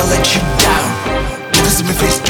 I'ma let you down. Look us my face.